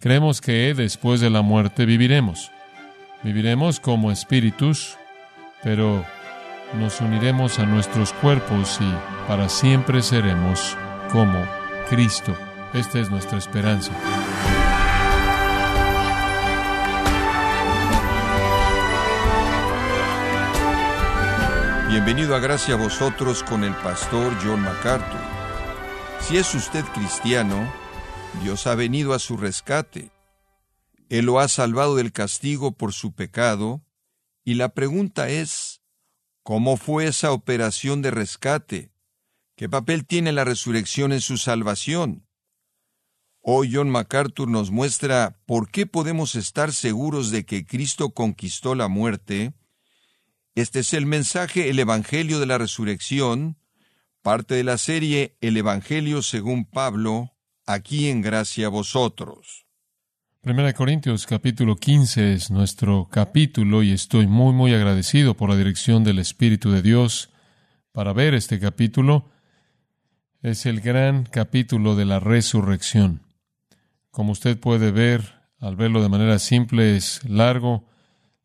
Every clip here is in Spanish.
Creemos que después de la muerte viviremos. Viviremos como espíritus, pero nos uniremos a nuestros cuerpos y para siempre seremos como Cristo. Esta es nuestra esperanza. Bienvenido a Gracia a vosotros con el pastor John MacArthur. Si es usted cristiano, Dios ha venido a su rescate. Él lo ha salvado del castigo por su pecado, y la pregunta es, ¿cómo fue esa operación de rescate? ¿Qué papel tiene la resurrección en su salvación? Hoy John MacArthur nos muestra por qué podemos estar seguros de que Cristo conquistó la muerte, este es el mensaje, el Evangelio de la Resurrección, parte de la serie El Evangelio según Pablo, aquí en gracia a vosotros. Primera Corintios capítulo 15 es nuestro capítulo y estoy muy muy agradecido por la dirección del Espíritu de Dios para ver este capítulo. Es el gran capítulo de la resurrección. Como usted puede ver, al verlo de manera simple, es largo,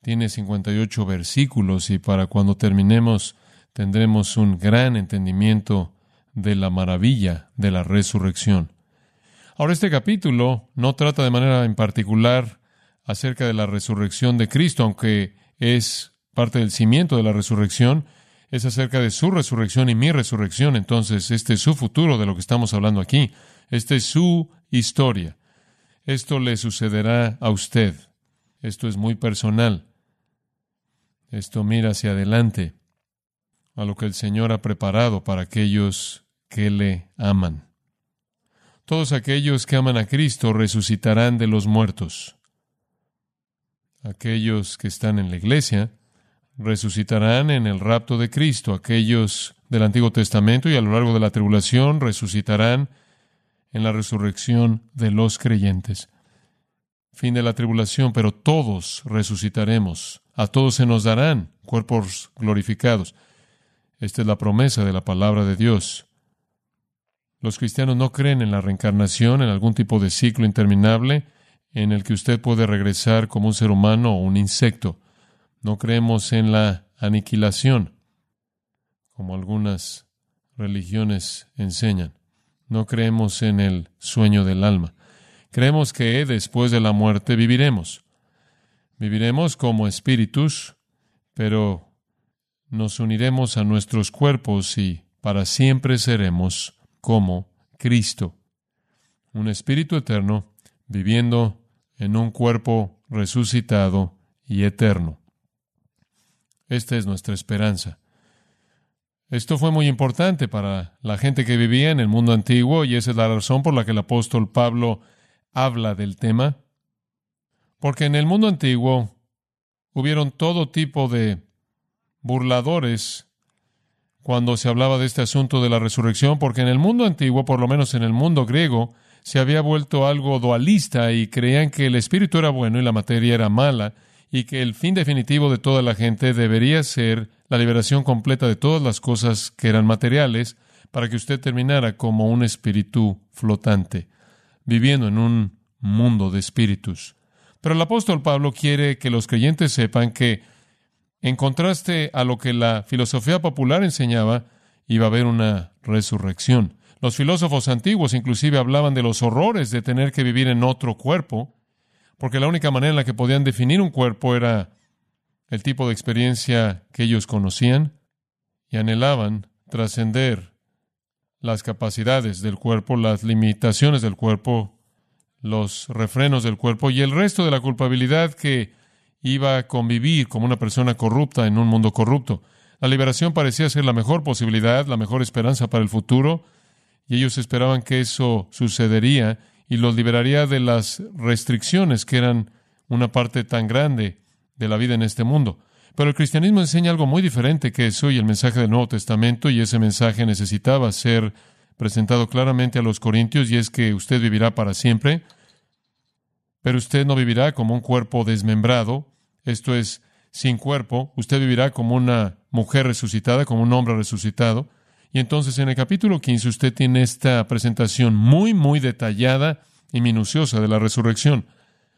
tiene 58 versículos y para cuando terminemos tendremos un gran entendimiento de la maravilla de la resurrección. Ahora este capítulo no trata de manera en particular acerca de la resurrección de Cristo, aunque es parte del cimiento de la resurrección, es acerca de su resurrección y mi resurrección. Entonces, este es su futuro de lo que estamos hablando aquí. Esta es su historia. Esto le sucederá a usted. Esto es muy personal. Esto mira hacia adelante a lo que el Señor ha preparado para aquellos que le aman. Todos aquellos que aman a Cristo resucitarán de los muertos. Aquellos que están en la iglesia resucitarán en el rapto de Cristo. Aquellos del Antiguo Testamento y a lo largo de la tribulación resucitarán en la resurrección de los creyentes. Fin de la tribulación, pero todos resucitaremos a todos se nos darán cuerpos glorificados. Esta es la promesa de la palabra de Dios. Los cristianos no creen en la reencarnación, en algún tipo de ciclo interminable en el que usted puede regresar como un ser humano o un insecto. No creemos en la aniquilación, como algunas religiones enseñan. No creemos en el sueño del alma. Creemos que después de la muerte viviremos. Viviremos como espíritus, pero nos uniremos a nuestros cuerpos y para siempre seremos como Cristo. Un espíritu eterno viviendo en un cuerpo resucitado y eterno. Esta es nuestra esperanza. Esto fue muy importante para la gente que vivía en el mundo antiguo y esa es la razón por la que el apóstol Pablo habla del tema. Porque en el mundo antiguo hubieron todo tipo de burladores cuando se hablaba de este asunto de la resurrección, porque en el mundo antiguo, por lo menos en el mundo griego, se había vuelto algo dualista y creían que el espíritu era bueno y la materia era mala, y que el fin definitivo de toda la gente debería ser la liberación completa de todas las cosas que eran materiales, para que usted terminara como un espíritu flotante, viviendo en un mundo de espíritus. Pero el apóstol Pablo quiere que los creyentes sepan que, en contraste a lo que la filosofía popular enseñaba, iba a haber una resurrección. Los filósofos antiguos inclusive hablaban de los horrores de tener que vivir en otro cuerpo, porque la única manera en la que podían definir un cuerpo era el tipo de experiencia que ellos conocían y anhelaban trascender las capacidades del cuerpo, las limitaciones del cuerpo, los refrenos del cuerpo y el resto de la culpabilidad que iba a convivir como una persona corrupta en un mundo corrupto. La liberación parecía ser la mejor posibilidad, la mejor esperanza para el futuro, y ellos esperaban que eso sucedería y los liberaría de las restricciones que eran una parte tan grande de la vida en este mundo. Pero el cristianismo enseña algo muy diferente que eso y el mensaje del Nuevo Testamento, y ese mensaje necesitaba ser presentado claramente a los corintios, y es que usted vivirá para siempre, pero usted no vivirá como un cuerpo desmembrado, esto es, sin cuerpo, usted vivirá como una mujer resucitada, como un hombre resucitado. Y entonces en el capítulo 15 usted tiene esta presentación muy, muy detallada y minuciosa de la resurrección.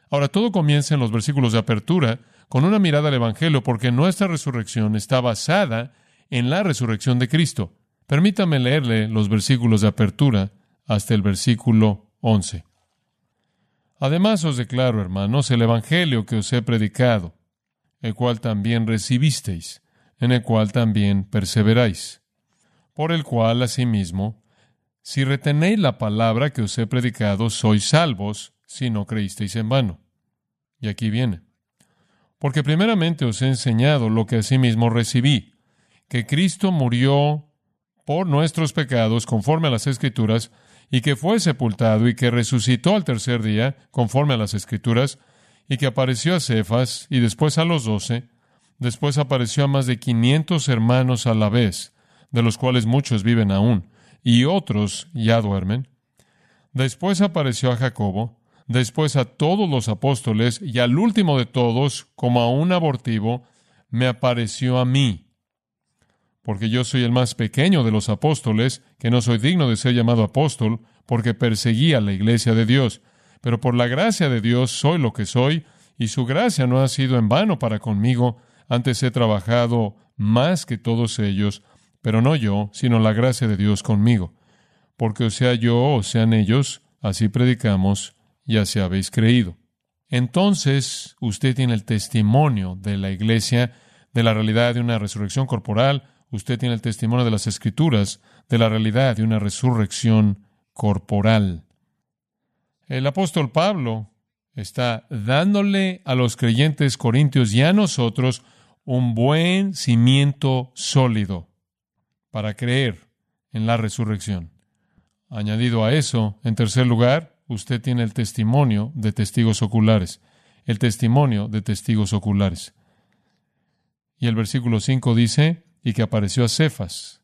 Ahora, todo comienza en los versículos de apertura con una mirada al Evangelio, porque nuestra resurrección está basada en la resurrección de Cristo. Permítame leerle los versículos de apertura hasta el versículo 11. Además os declaro, hermanos, el Evangelio que os he predicado, el cual también recibisteis, en el cual también perseveráis, por el cual asimismo, si retenéis la palabra que os he predicado, sois salvos, si no creísteis en vano. Y aquí viene. Porque primeramente os he enseñado lo que asimismo recibí, que Cristo murió por nuestros pecados conforme a las Escrituras, y que fue sepultado y que resucitó al tercer día conforme a las Escrituras, y que apareció a Cefas y después a los doce, después apareció a más de quinientos hermanos a la vez, de los cuales muchos viven aún, y otros ya duermen. Después apareció a Jacobo, después a todos los apóstoles, y al último de todos, como a un abortivo, me apareció a mí. Porque yo soy el más pequeño de los apóstoles, que no soy digno de ser llamado apóstol, porque perseguía la iglesia de Dios. Pero por la gracia de Dios soy lo que soy, y su gracia no ha sido en vano para conmigo. Antes he trabajado más que todos ellos, pero no yo, sino la gracia de Dios conmigo. Porque o sea yo o sean ellos, así predicamos, y así habéis creído. Entonces usted tiene el testimonio de la iglesia, de la realidad de una resurrección corporal, usted tiene el testimonio de las escrituras, de la realidad de una resurrección corporal. El apóstol Pablo está dándole a los creyentes corintios y a nosotros un buen cimiento sólido para creer en la resurrección. Añadido a eso, en tercer lugar, usted tiene el testimonio de testigos oculares, el testimonio de testigos oculares. Y el versículo 5 dice, y que apareció a Cefas.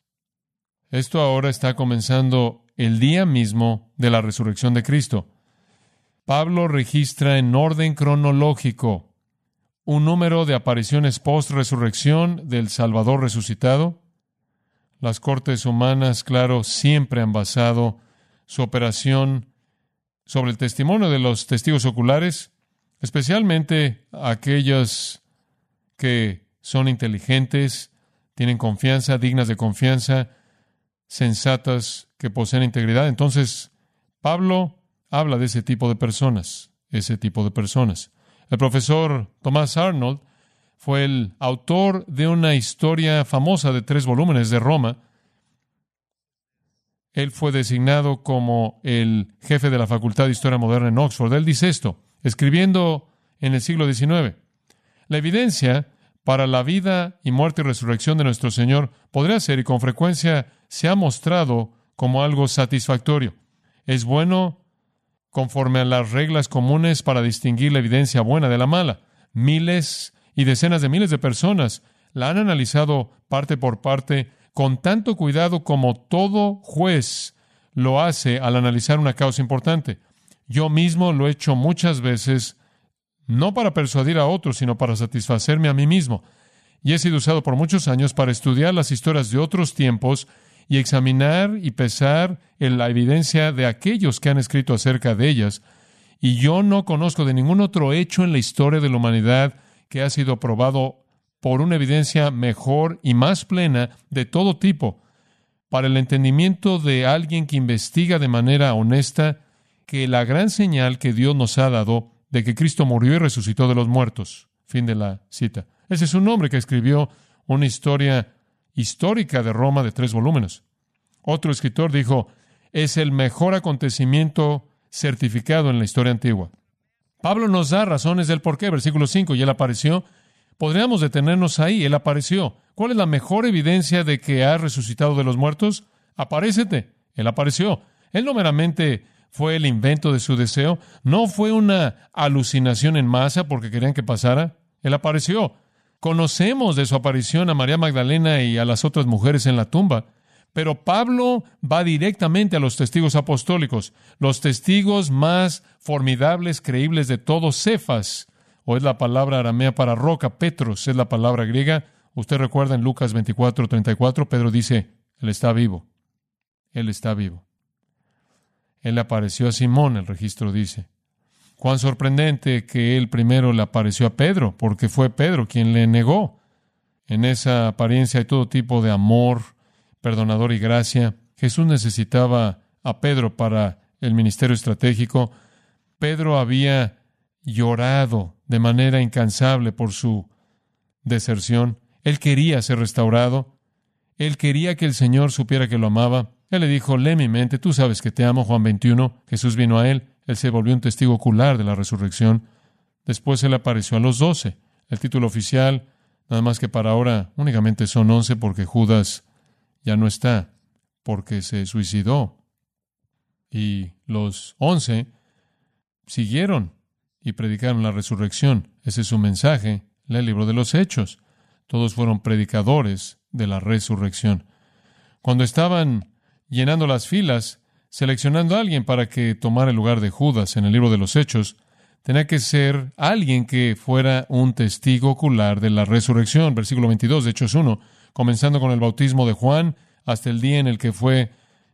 Esto ahora está comenzando el día mismo de la resurrección de Cristo. Pablo registra en orden cronológico un número de apariciones post-resurrección del Salvador resucitado. Las cortes humanas, claro, siempre han basado su operación sobre el testimonio de los testigos oculares, especialmente aquellos que son inteligentes, tienen confianza, dignas de confianza, sensatas, que poseen integridad. Entonces, Pablo habla de ese tipo de personas, ese tipo de personas. El profesor Thomas Arnold fue el autor de una historia famosa de tres volúmenes de Roma, él fue designado como el jefe de la Facultad de Historia Moderna en Oxford. Él dice esto, escribiendo en el siglo XIX, la evidencia para la vida y muerte y resurrección de nuestro Señor podría ser y con frecuencia se ha mostrado como algo satisfactorio. Es bueno conforme a las reglas comunes para distinguir la evidencia buena de la mala. Miles y decenas de miles de personas la han analizado parte por parte con tanto cuidado como todo juez lo hace al analizar una causa importante. Yo mismo lo he hecho muchas veces, no para persuadir a otros, sino para satisfacerme a mí mismo. Y he sido usado por muchos años para estudiar las historias de otros tiempos y examinar y pesar en la evidencia de aquellos que han escrito acerca de ellas. Y yo no conozco de ningún otro hecho en la historia de la humanidad que ha sido probado por una evidencia mejor y más plena de todo tipo, para el entendimiento de alguien que investiga de manera honesta que la gran señal que Dios nos ha dado de que Cristo murió y resucitó de los muertos. Fin de la cita. Ese es un hombre que escribió una historia histórica de Roma de tres volúmenes. Otro escritor dijo, es el mejor acontecimiento certificado en la historia antigua. Pablo nos da razones del por qué, versículo 5, y él apareció Podríamos detenernos ahí. Él apareció. ¿Cuál es la mejor evidencia de que ha resucitado de los muertos? Aparécete. Él apareció. Él no meramente fue el invento de su deseo, no fue una alucinación en masa porque querían que pasara. Él apareció. Conocemos de su aparición a María Magdalena y a las otras mujeres en la tumba. Pero Pablo va directamente a los testigos apostólicos, los testigos más formidables, creíbles de todos, Cefas, o es la palabra aramea para roca, Petros es la palabra griega. Usted recuerda en Lucas 24, 34, Pedro dice, Él está vivo. Él está vivo. Él apareció a Simón, el registro dice. Cuán sorprendente que él primero le apareció a Pedro, porque fue Pedro quien le negó. En esa apariencia hay todo tipo de amor, perdonador y gracia. Jesús necesitaba a Pedro para el ministerio estratégico. Pedro había llorado de manera incansable por su deserción. Él quería ser restaurado. Él quería que el Señor supiera que lo amaba. Él le dijo, lee mi mente, tú sabes que te amo, Juan 21. Jesús vino a él. Él se volvió un testigo ocular de la resurrección. Después él apareció a los doce. El título oficial, nada más que para ahora, únicamente son once porque Judas ya no está, porque se suicidó. Y los once siguieron y predicaron la resurrección. Ese es su mensaje, el libro de los Hechos. Todos fueron predicadores de la resurrección. Cuando estaban llenando las filas, seleccionando a alguien para que tomara el lugar de Judas en el libro de los Hechos, tenía que ser alguien que fuera un testigo ocular de la resurrección. Versículo 22 de Hechos 1, comenzando con el bautismo de Juan hasta el día en el que fue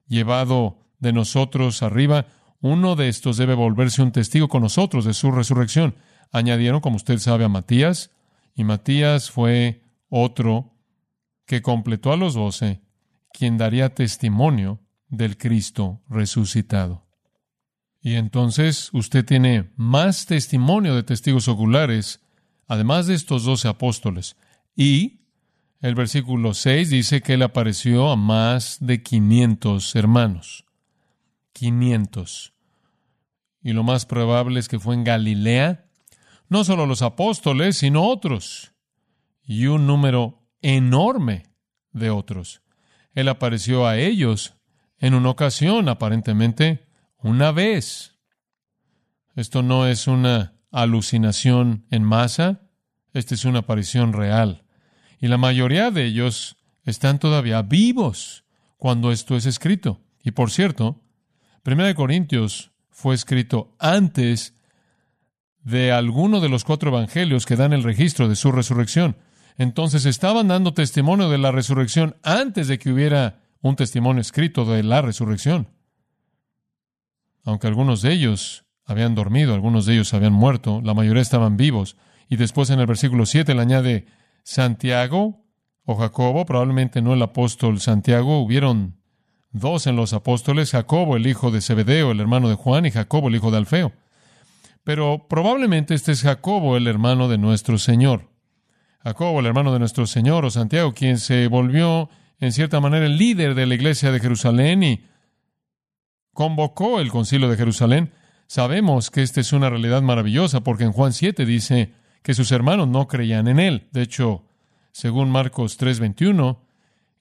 llevado de nosotros arriba. Uno de estos debe volverse un testigo con nosotros de su resurrección. Añadieron, como usted sabe, a Matías, y Matías fue otro que completó a los doce, quien daría testimonio del Cristo resucitado. Y entonces usted tiene más testimonio de testigos oculares, además de estos doce apóstoles. Y el versículo 6 dice que él apareció a más de 500 hermanos. 500. Y lo más probable es que fue en Galilea, no solo los apóstoles, sino otros. Y un número enorme de otros. Él apareció a ellos en una ocasión, aparentemente, una vez. Esto no es una alucinación en masa, esta es una aparición real. Y la mayoría de ellos están todavía vivos cuando esto es escrito. Y por cierto, 1 Corintios fue escrito antes de alguno de los cuatro evangelios que dan el registro de su resurrección. Entonces estaban dando testimonio de la resurrección antes de que hubiera un testimonio escrito de la resurrección. Aunque algunos de ellos habían dormido, algunos de ellos habían muerto, la mayoría estaban vivos. Y después en el versículo 7 le añade Santiago o Jacobo, probablemente no el apóstol Santiago, hubieron dos en los apóstoles, Jacobo el hijo de Zebedeo, el hermano de Juan, y Jacobo el hijo de Alfeo. Pero probablemente este es Jacobo el hermano de nuestro Señor. Jacobo el hermano de nuestro Señor o Santiago, quien se volvió en cierta manera, el líder de la iglesia de Jerusalén y convocó el concilio de Jerusalén. Sabemos que esta es una realidad maravillosa porque en Juan 7 dice que sus hermanos no creían en él. De hecho, según Marcos 3:21,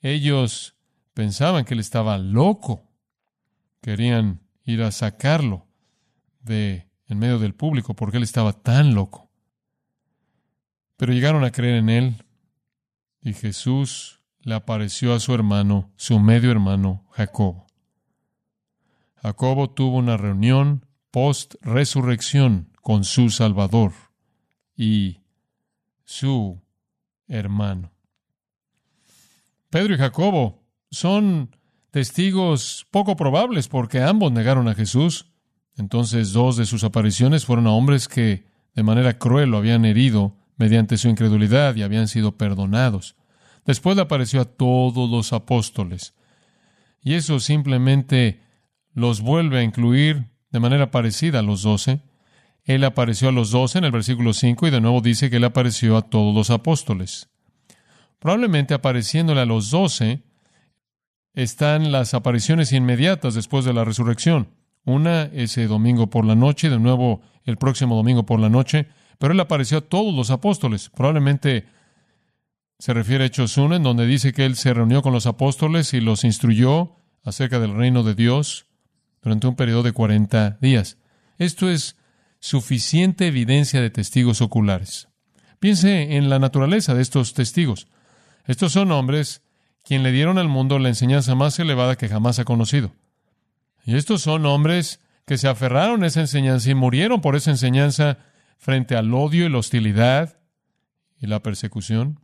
ellos pensaban que él estaba loco. Querían ir a sacarlo de en medio del público porque él estaba tan loco. Pero llegaron a creer en él y Jesús le apareció a su hermano, su medio hermano, Jacobo. Jacobo tuvo una reunión post-resurrección con su Salvador y su hermano. Pedro y Jacobo son testigos poco probables porque ambos negaron a Jesús. Entonces dos de sus apariciones fueron a hombres que de manera cruel lo habían herido mediante su incredulidad y habían sido perdonados. Después le apareció a todos los apóstoles. Y eso simplemente los vuelve a incluir de manera parecida a los doce. Él apareció a los doce en el versículo 5 y de nuevo dice que él apareció a todos los apóstoles. Probablemente apareciéndole a los doce están las apariciones inmediatas después de la resurrección. Una ese domingo por la noche, de nuevo el próximo domingo por la noche, pero él apareció a todos los apóstoles. Probablemente se refiere a Hechos 1, en donde dice que él se reunió con los apóstoles y los instruyó acerca del reino de Dios durante un periodo de 40 días. Esto es suficiente evidencia de testigos oculares. Piense en la naturaleza de estos testigos. Estos son hombres quien le dieron al mundo la enseñanza más elevada que jamás ha conocido. Y estos son hombres que se aferraron a esa enseñanza y murieron por esa enseñanza frente al odio y la hostilidad y la persecución.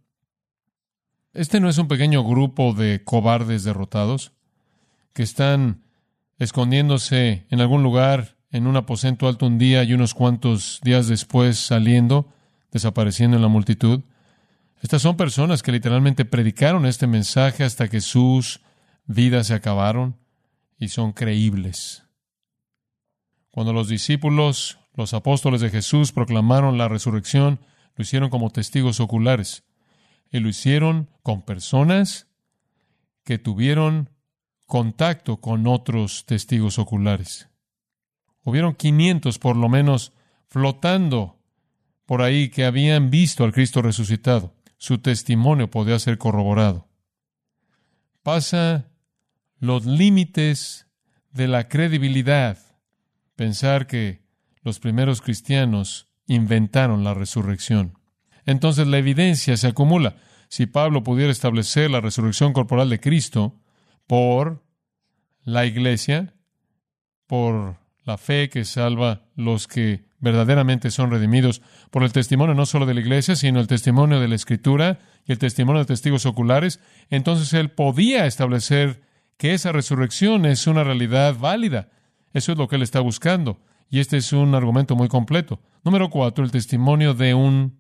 Este no es un pequeño grupo de cobardes derrotados que están escondiéndose en algún lugar en un aposento alto un día y unos cuantos días después saliendo, desapareciendo en la multitud. Estas son personas que literalmente predicaron este mensaje hasta que sus vidas se acabaron y son creíbles. Cuando los discípulos, los apóstoles de Jesús proclamaron la resurrección, lo hicieron como testigos oculares y lo hicieron con personas que tuvieron contacto con otros testigos oculares. Hubieron 500 por lo menos flotando por ahí que habían visto al Cristo resucitado. Su testimonio podía ser corroborado. Pasa los límites de la credibilidad pensar que los primeros cristianos inventaron la resurrección. Entonces la evidencia se acumula. Si Pablo pudiera establecer la resurrección corporal de Cristo por la iglesia, por la fe que salva los que verdaderamente son redimidos, por el testimonio no solo de la iglesia, sino el testimonio de la escritura y el testimonio de testigos oculares, entonces él podía establecer que esa resurrección es una realidad válida. Eso es lo que él está buscando. Y este es un argumento muy completo. Número cuatro, el testimonio de un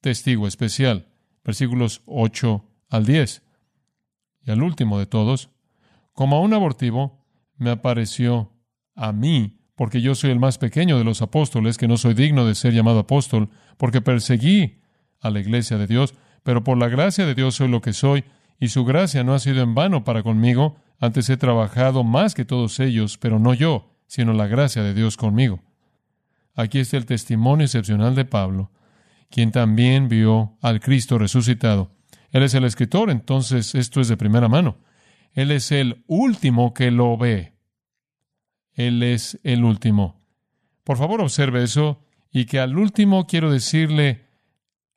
testigo especial. Versículos 8 al 10. Y al último de todos, como a un abortivo, me apareció a mí, porque yo soy el más pequeño de los apóstoles, que no soy digno de ser llamado apóstol, porque perseguí a la iglesia de Dios, pero por la gracia de Dios soy lo que soy, y su gracia no ha sido en vano para conmigo, antes he trabajado más que todos ellos, pero no yo, sino la gracia de Dios conmigo. Aquí está el testimonio excepcional de Pablo, quien también vio al Cristo resucitado. Él es el escritor, entonces esto es de primera mano. Él es el último que lo ve. Él es el último. Por favor, observe eso y que al último quiero decirle,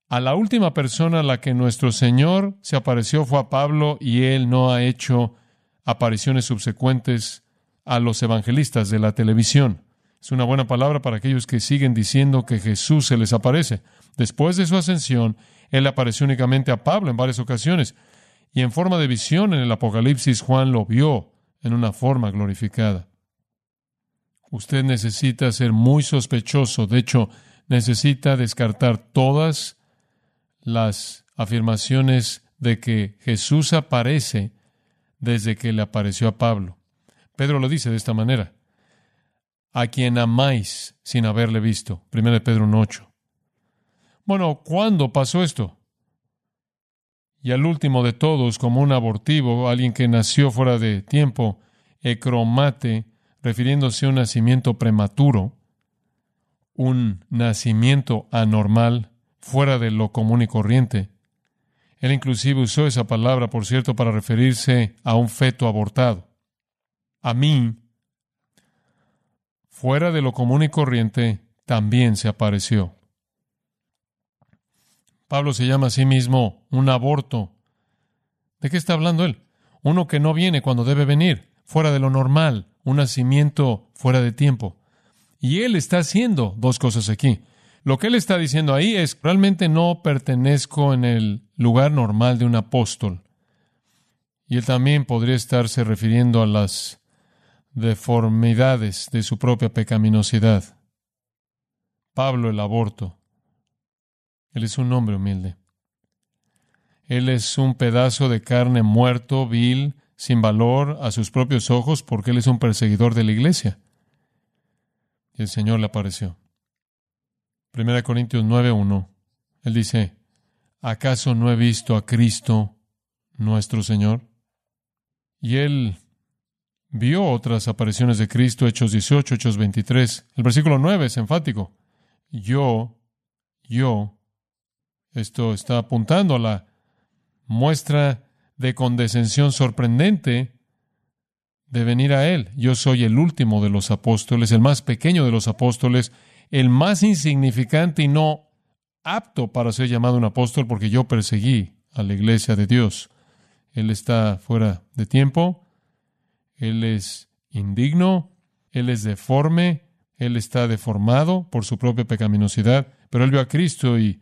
a la última persona a la que nuestro Señor se apareció fue a Pablo y él no ha hecho apariciones subsecuentes a los evangelistas de la televisión. Es una buena palabra para aquellos que siguen diciendo que Jesús se les aparece. Después de su ascensión, Él apareció únicamente a Pablo en varias ocasiones, y en forma de visión en el Apocalipsis Juan lo vio en una forma glorificada. Usted necesita ser muy sospechoso, de hecho, necesita descartar todas las afirmaciones de que Jesús aparece desde que le apareció a Pablo. Pedro lo dice de esta manera, a quien amáis sin haberle visto. 1 Pedro 1.8. Bueno, ¿cuándo pasó esto? Y al último de todos, como un abortivo, alguien que nació fuera de tiempo, ecromate, refiriéndose a un nacimiento prematuro, un nacimiento anormal, fuera de lo común y corriente. Él inclusive usó esa palabra, por cierto, para referirse a un feto abortado. A mí, fuera de lo común y corriente, también se apareció. Pablo se llama a sí mismo un aborto. ¿De qué está hablando él? Uno que no viene cuando debe venir, fuera de lo normal, un nacimiento fuera de tiempo. Y él está haciendo dos cosas aquí. Lo que él está diciendo ahí es, realmente no pertenezco en el lugar normal de un apóstol. Y él también podría estarse refiriendo a las deformidades de su propia pecaminosidad. Pablo el aborto. Él es un hombre humilde. Él es un pedazo de carne muerto, vil, sin valor a sus propios ojos, porque él es un perseguidor de la iglesia. Y el Señor le apareció. 1 Corintios 9:1. Él dice, ¿acaso no he visto a Cristo nuestro Señor? Y él vio otras apariciones de Cristo, Hechos 18, Hechos 23. El versículo 9 es enfático. Yo, yo esto está apuntando a la muestra de condescensión sorprendente de venir a Él. Yo soy el último de los apóstoles, el más pequeño de los apóstoles, el más insignificante y no apto para ser llamado un apóstol porque yo perseguí a la iglesia de Dios. Él está fuera de tiempo, Él es indigno, Él es deforme, Él está deformado por su propia pecaminosidad, pero Él vio a Cristo y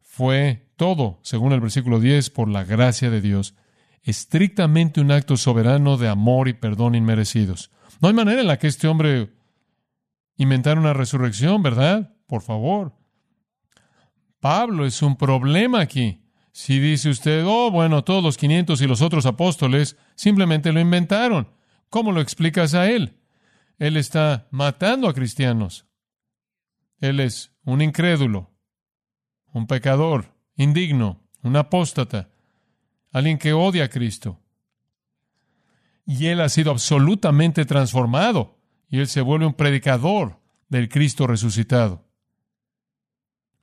fue todo, según el versículo 10, por la gracia de Dios. estrictamente un acto soberano de amor y perdón inmerecidos. No hay manera en la que este hombre inventara una resurrección, ¿verdad? Por favor. Pablo es un problema aquí. Si dice usted, oh, bueno, todos los 500 y los otros apóstoles simplemente lo inventaron, ¿cómo lo explicas a él? Él está matando a cristianos. Él es un incrédulo, un pecador, indigno, un apóstata, alguien que odia a Cristo. Y él ha sido absolutamente transformado y él se vuelve un predicador del Cristo resucitado.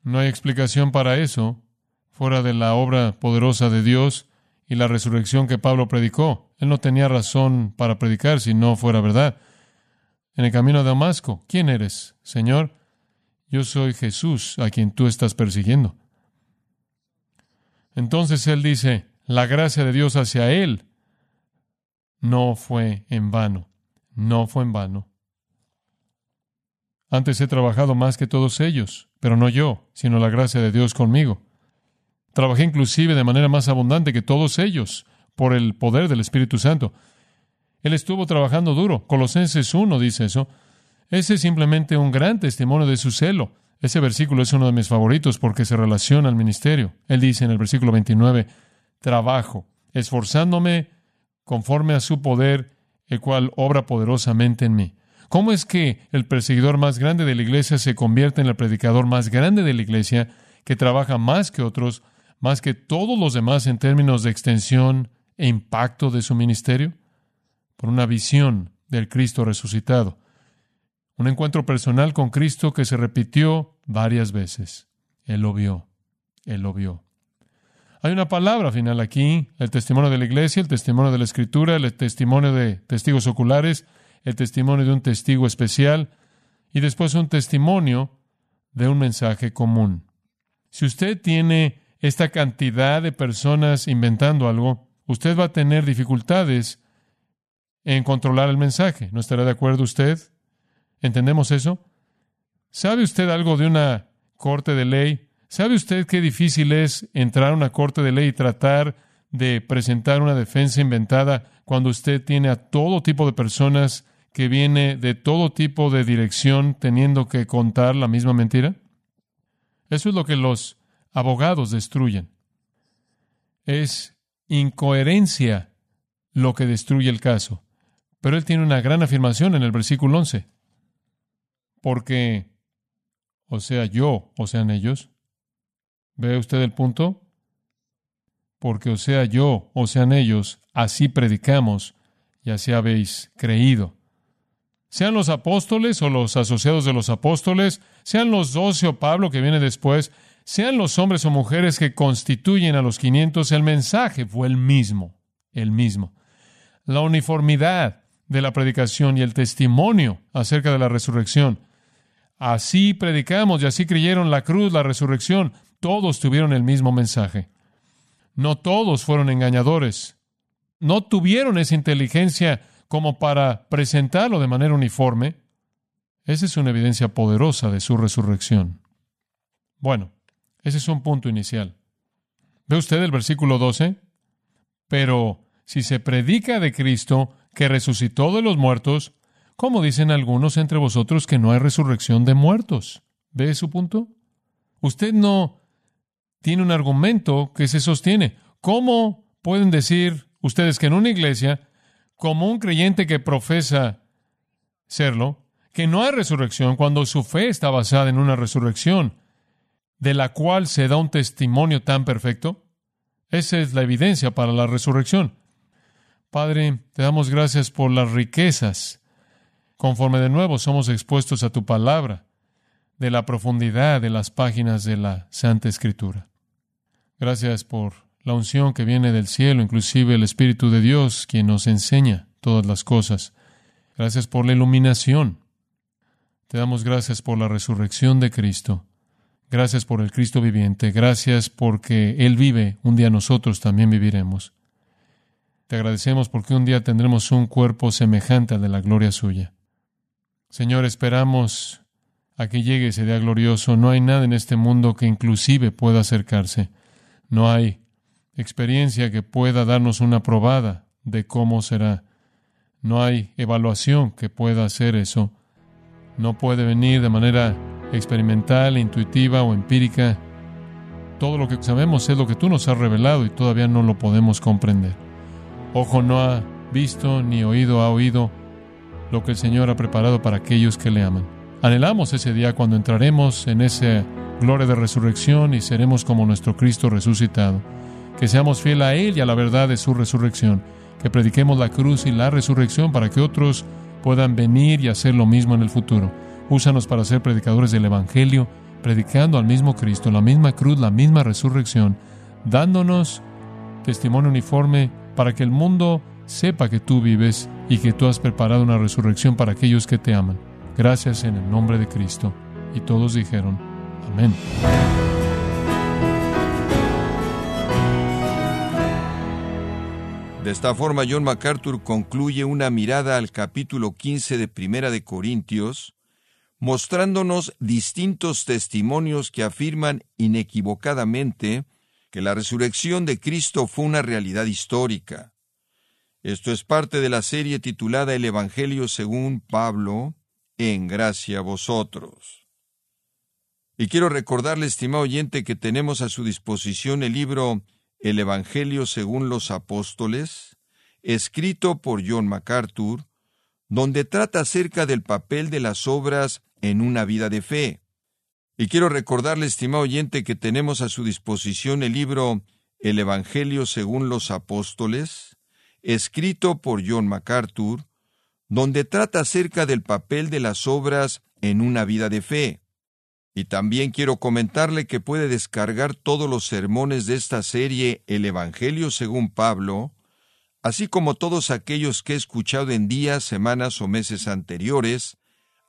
No hay explicación para eso fuera de la obra poderosa de Dios y la resurrección que Pablo predicó. Él no tenía razón para predicar si no fuera verdad. En el camino de Damasco, ¿quién eres, Señor? Yo soy Jesús a quien tú estás persiguiendo. Entonces él dice, la gracia de Dios hacia él no fue en vano, no fue en vano. Antes he trabajado más que todos ellos, pero no yo, sino la gracia de Dios conmigo. Trabajé inclusive de manera más abundante que todos ellos, por el poder del Espíritu Santo. Él estuvo trabajando duro. Colosenses 1 dice eso. Ese es simplemente un gran testimonio de su celo. Ese versículo es uno de mis favoritos porque se relaciona al ministerio. Él dice en el versículo 29, trabajo, esforzándome conforme a su poder, el cual obra poderosamente en mí. ¿Cómo es que el perseguidor más grande de la iglesia se convierte en el predicador más grande de la iglesia, que trabaja más que otros, más que todos los demás en términos de extensión e impacto de su ministerio? Por una visión del Cristo resucitado. Un encuentro personal con Cristo que se repitió varias veces. Él lo vio. Él lo vio. Hay una palabra final aquí, el testimonio de la iglesia, el testimonio de la escritura, el testimonio de testigos oculares, el testimonio de un testigo especial y después un testimonio de un mensaje común. Si usted tiene esta cantidad de personas inventando algo, usted va a tener dificultades en controlar el mensaje. ¿No estará de acuerdo usted? ¿Entendemos eso? ¿Sabe usted algo de una corte de ley? ¿Sabe usted qué difícil es entrar a una corte de ley y tratar de presentar una defensa inventada cuando usted tiene a todo tipo de personas que viene de todo tipo de dirección teniendo que contar la misma mentira? Eso es lo que los abogados destruyen. Es incoherencia lo que destruye el caso. Pero él tiene una gran afirmación en el versículo 11. Porque, o sea, yo, o sean ellos, ¿ve usted el punto? Porque, o sea, yo, o sean ellos, así predicamos y así habéis creído. Sean los apóstoles o los asociados de los apóstoles, sean los doce o Pablo que viene después, sean los hombres o mujeres que constituyen a los quinientos, el mensaje fue el mismo, el mismo. La uniformidad de la predicación y el testimonio acerca de la resurrección. Así predicamos y así creyeron la cruz, la resurrección. Todos tuvieron el mismo mensaje. No todos fueron engañadores. No tuvieron esa inteligencia como para presentarlo de manera uniforme. Esa es una evidencia poderosa de su resurrección. Bueno, ese es un punto inicial. ¿Ve usted el versículo 12? Pero si se predica de Cristo que resucitó de los muertos, ¿cómo dicen algunos entre vosotros que no hay resurrección de muertos? ¿Ve su punto? Usted no tiene un argumento que se sostiene. ¿Cómo pueden decir ustedes que en una iglesia, como un creyente que profesa serlo, que no hay resurrección cuando su fe está basada en una resurrección? De la cual se da un testimonio tan perfecto? Esa es la evidencia para la resurrección. Padre, te damos gracias por las riquezas, conforme de nuevo somos expuestos a tu palabra, de la profundidad de las páginas de la Santa Escritura. Gracias por la unción que viene del cielo, inclusive el Espíritu de Dios, quien nos enseña todas las cosas. Gracias por la iluminación. Te damos gracias por la resurrección de Cristo Gracias por el Cristo viviente. Gracias porque Él vive. Un día nosotros también viviremos. Te agradecemos porque un día tendremos un cuerpo semejante al de la gloria suya. Señor, esperamos a que llegue ese día glorioso. No hay nada en este mundo que inclusive pueda acercarse. No hay experiencia que pueda darnos una probada de cómo será. No hay evaluación que pueda hacer eso. No puede venir de manera experimental, intuitiva o empírica. Todo lo que sabemos es lo que tú nos has revelado y todavía no lo podemos comprender. Ojo no ha visto ni oído ha oído lo que el Señor ha preparado para aquellos que le aman. Anhelamos ese día cuando entraremos en esa gloria de resurrección y seremos como nuestro Cristo resucitado. Que seamos fieles a Él y a la verdad de su resurrección. Que prediquemos la cruz y la resurrección para que otros puedan venir y hacer lo mismo en el futuro. Úsanos para ser predicadores del Evangelio, predicando al mismo Cristo, la misma cruz, la misma resurrección, dándonos testimonio uniforme para que el mundo sepa que tú vives y que tú has preparado una resurrección para aquellos que te aman. Gracias en el nombre de Cristo. Y todos dijeron, amén. De esta forma, John MacArthur concluye una mirada al capítulo 15 de Primera de Corintios, mostrándonos distintos testimonios que afirman inequivocadamente que la resurrección de Cristo fue una realidad histórica. Esto es parte de la serie titulada El Evangelio según Pablo, en gracia a vosotros. Y quiero recordarle, estimado oyente, que tenemos a su disposición el libro El Evangelio según los Apóstoles, escrito por John MacArthur, donde trata acerca del papel de las obras en una vida de fe. Y quiero recordarle, estimado oyente, que tenemos a su disposición el libro El Evangelio según los Apóstoles, escrito por John MacArthur, donde trata acerca del papel de las obras en una vida de fe. Y también quiero comentarle que puede descargar todos los sermones de esta serie El Evangelio según Pablo, así como todos aquellos que he escuchado en días, semanas o meses anteriores,